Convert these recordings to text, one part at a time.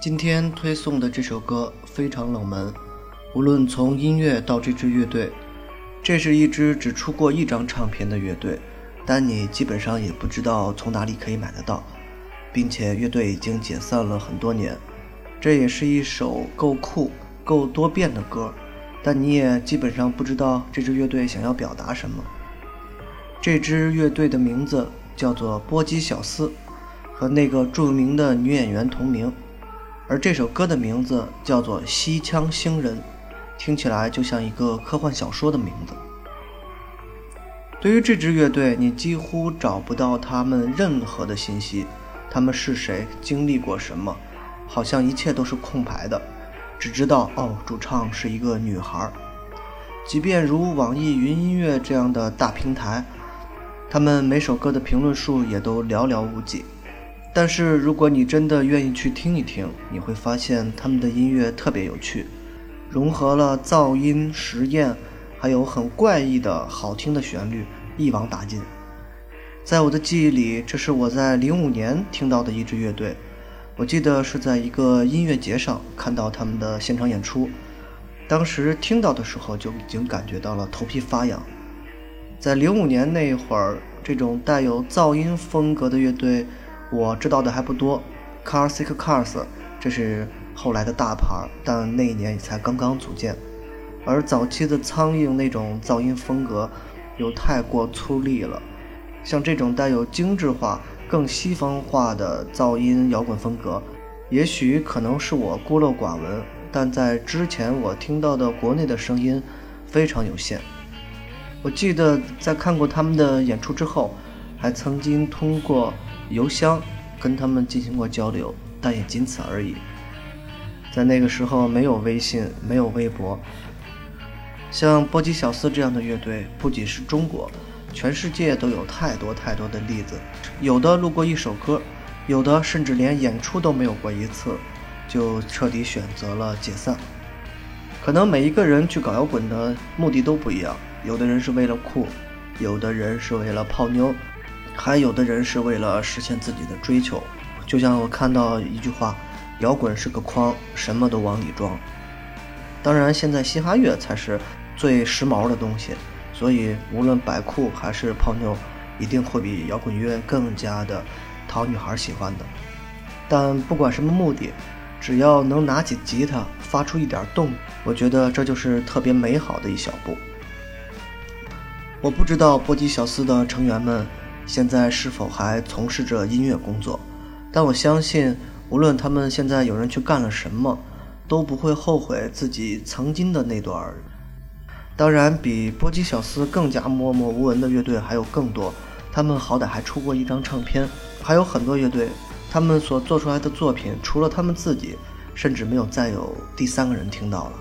今天推送的这首歌非常冷门，无论从音乐到这支乐队，这是一支只出过一张唱片的乐队，但你基本上也不知道从哪里可以买得到，并且乐队已经解散了很多年。这也是一首够酷、够多变的歌，但你也基本上不知道这支乐队想要表达什么。这支乐队的名字叫做波姬小丝，和那个著名的女演员同名。而这首歌的名字叫做《西腔星人》，听起来就像一个科幻小说的名字。对于这支乐队，你几乎找不到他们任何的信息，他们是谁，经历过什么，好像一切都是空白的，只知道哦，主唱是一个女孩。即便如网易云音乐这样的大平台，他们每首歌的评论数也都寥寥无几。但是，如果你真的愿意去听一听，你会发现他们的音乐特别有趣，融合了噪音实验，还有很怪异的好听的旋律，一网打尽。在我的记忆里，这是我在零五年听到的一支乐队，我记得是在一个音乐节上看到他们的现场演出，当时听到的时候就已经感觉到了头皮发痒。在零五年那会儿，这种带有噪音风格的乐队。我知道的还不多，Car Sick Cars，这是后来的大牌，但那一年也才刚刚组建。而早期的苍蝇那种噪音风格又太过粗粝了，像这种带有精致化、更西方化的噪音摇滚风格，也许可能是我孤陋寡闻，但在之前我听到的国内的声音非常有限。我记得在看过他们的演出之后，还曾经通过。邮箱跟他们进行过交流，但也仅此而已。在那个时候，没有微信，没有微博。像波吉小斯这样的乐队，不仅是中国，全世界都有太多太多的例子。有的录过一首歌，有的甚至连演出都没有过一次，就彻底选择了解散。可能每一个人去搞摇滚的目的都不一样，有的人是为了酷，有的人是为了泡妞。还有的人是为了实现自己的追求，就像我看到一句话：“摇滚是个筐，什么都往里装。”当然，现在嘻哈乐才是最时髦的东西，所以无论摆酷还是泡妞，一定会比摇滚乐更加的讨女孩喜欢的。但不管什么目的，只要能拿起吉他发出一点动，我觉得这就是特别美好的一小步。我不知道波吉小斯的成员们。现在是否还从事着音乐工作？但我相信，无论他们现在有人去干了什么，都不会后悔自己曾经的那段。当然，比波基小斯更加默默无闻的乐队还有更多，他们好歹还出过一张唱片。还有很多乐队，他们所做出来的作品，除了他们自己，甚至没有再有第三个人听到了。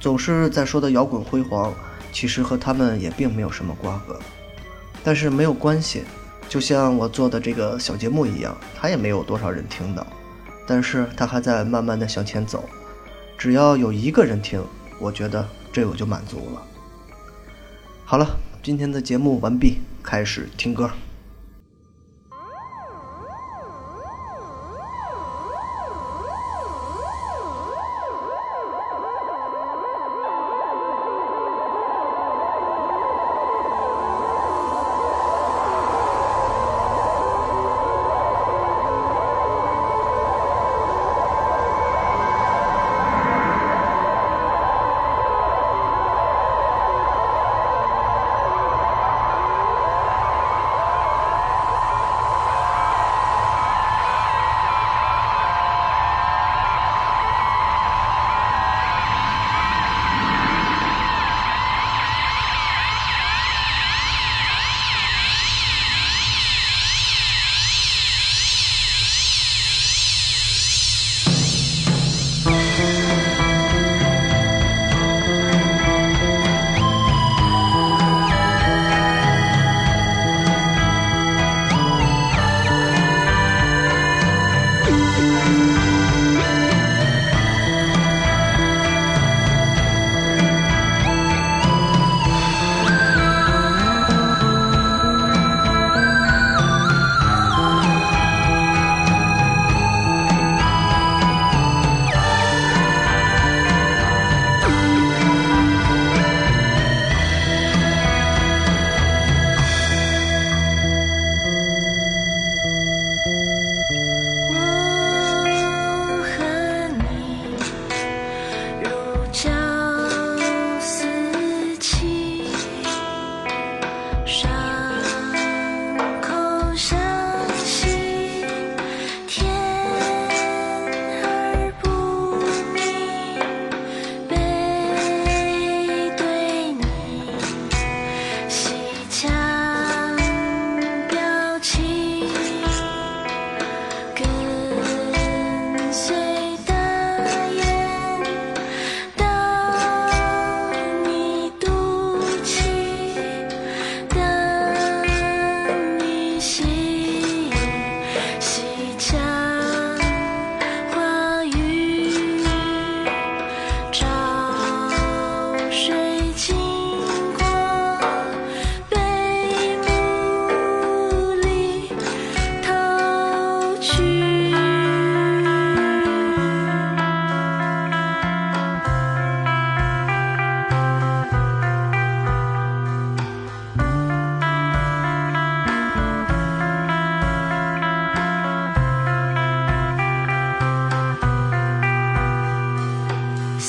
总是在说的摇滚辉煌，其实和他们也并没有什么瓜葛。但是没有关系，就像我做的这个小节目一样，它也没有多少人听到，但是它还在慢慢的向前走，只要有一个人听，我觉得这我就满足了。好了，今天的节目完毕，开始听歌。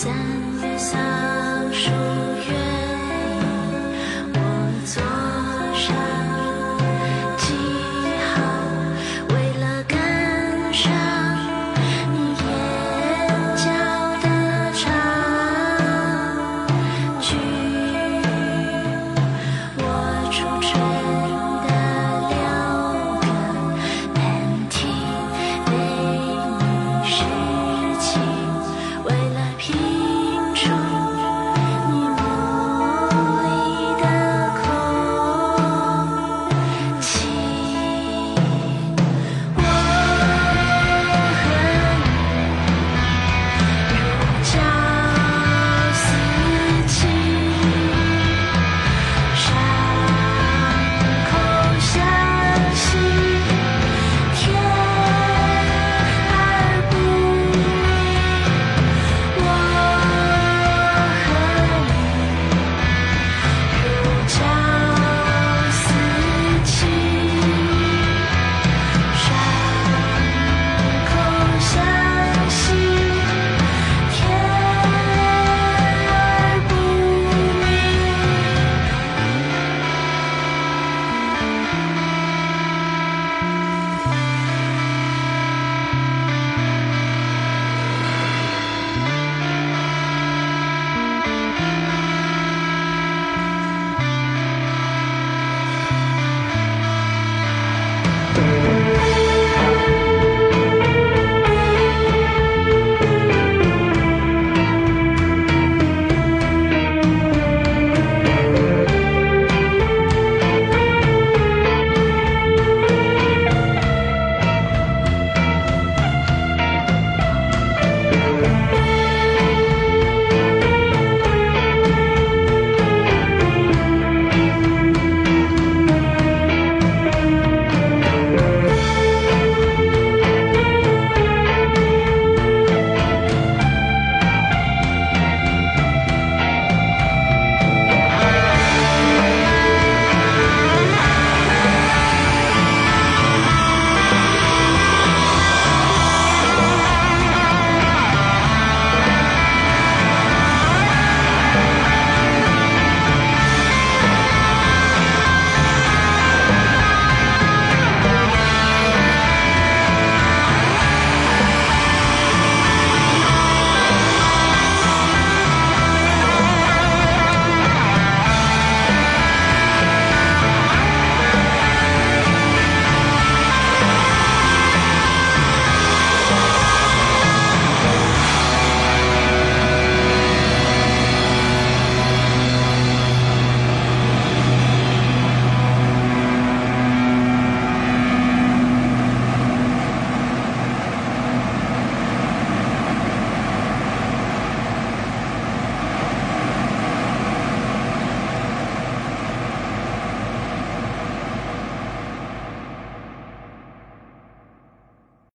家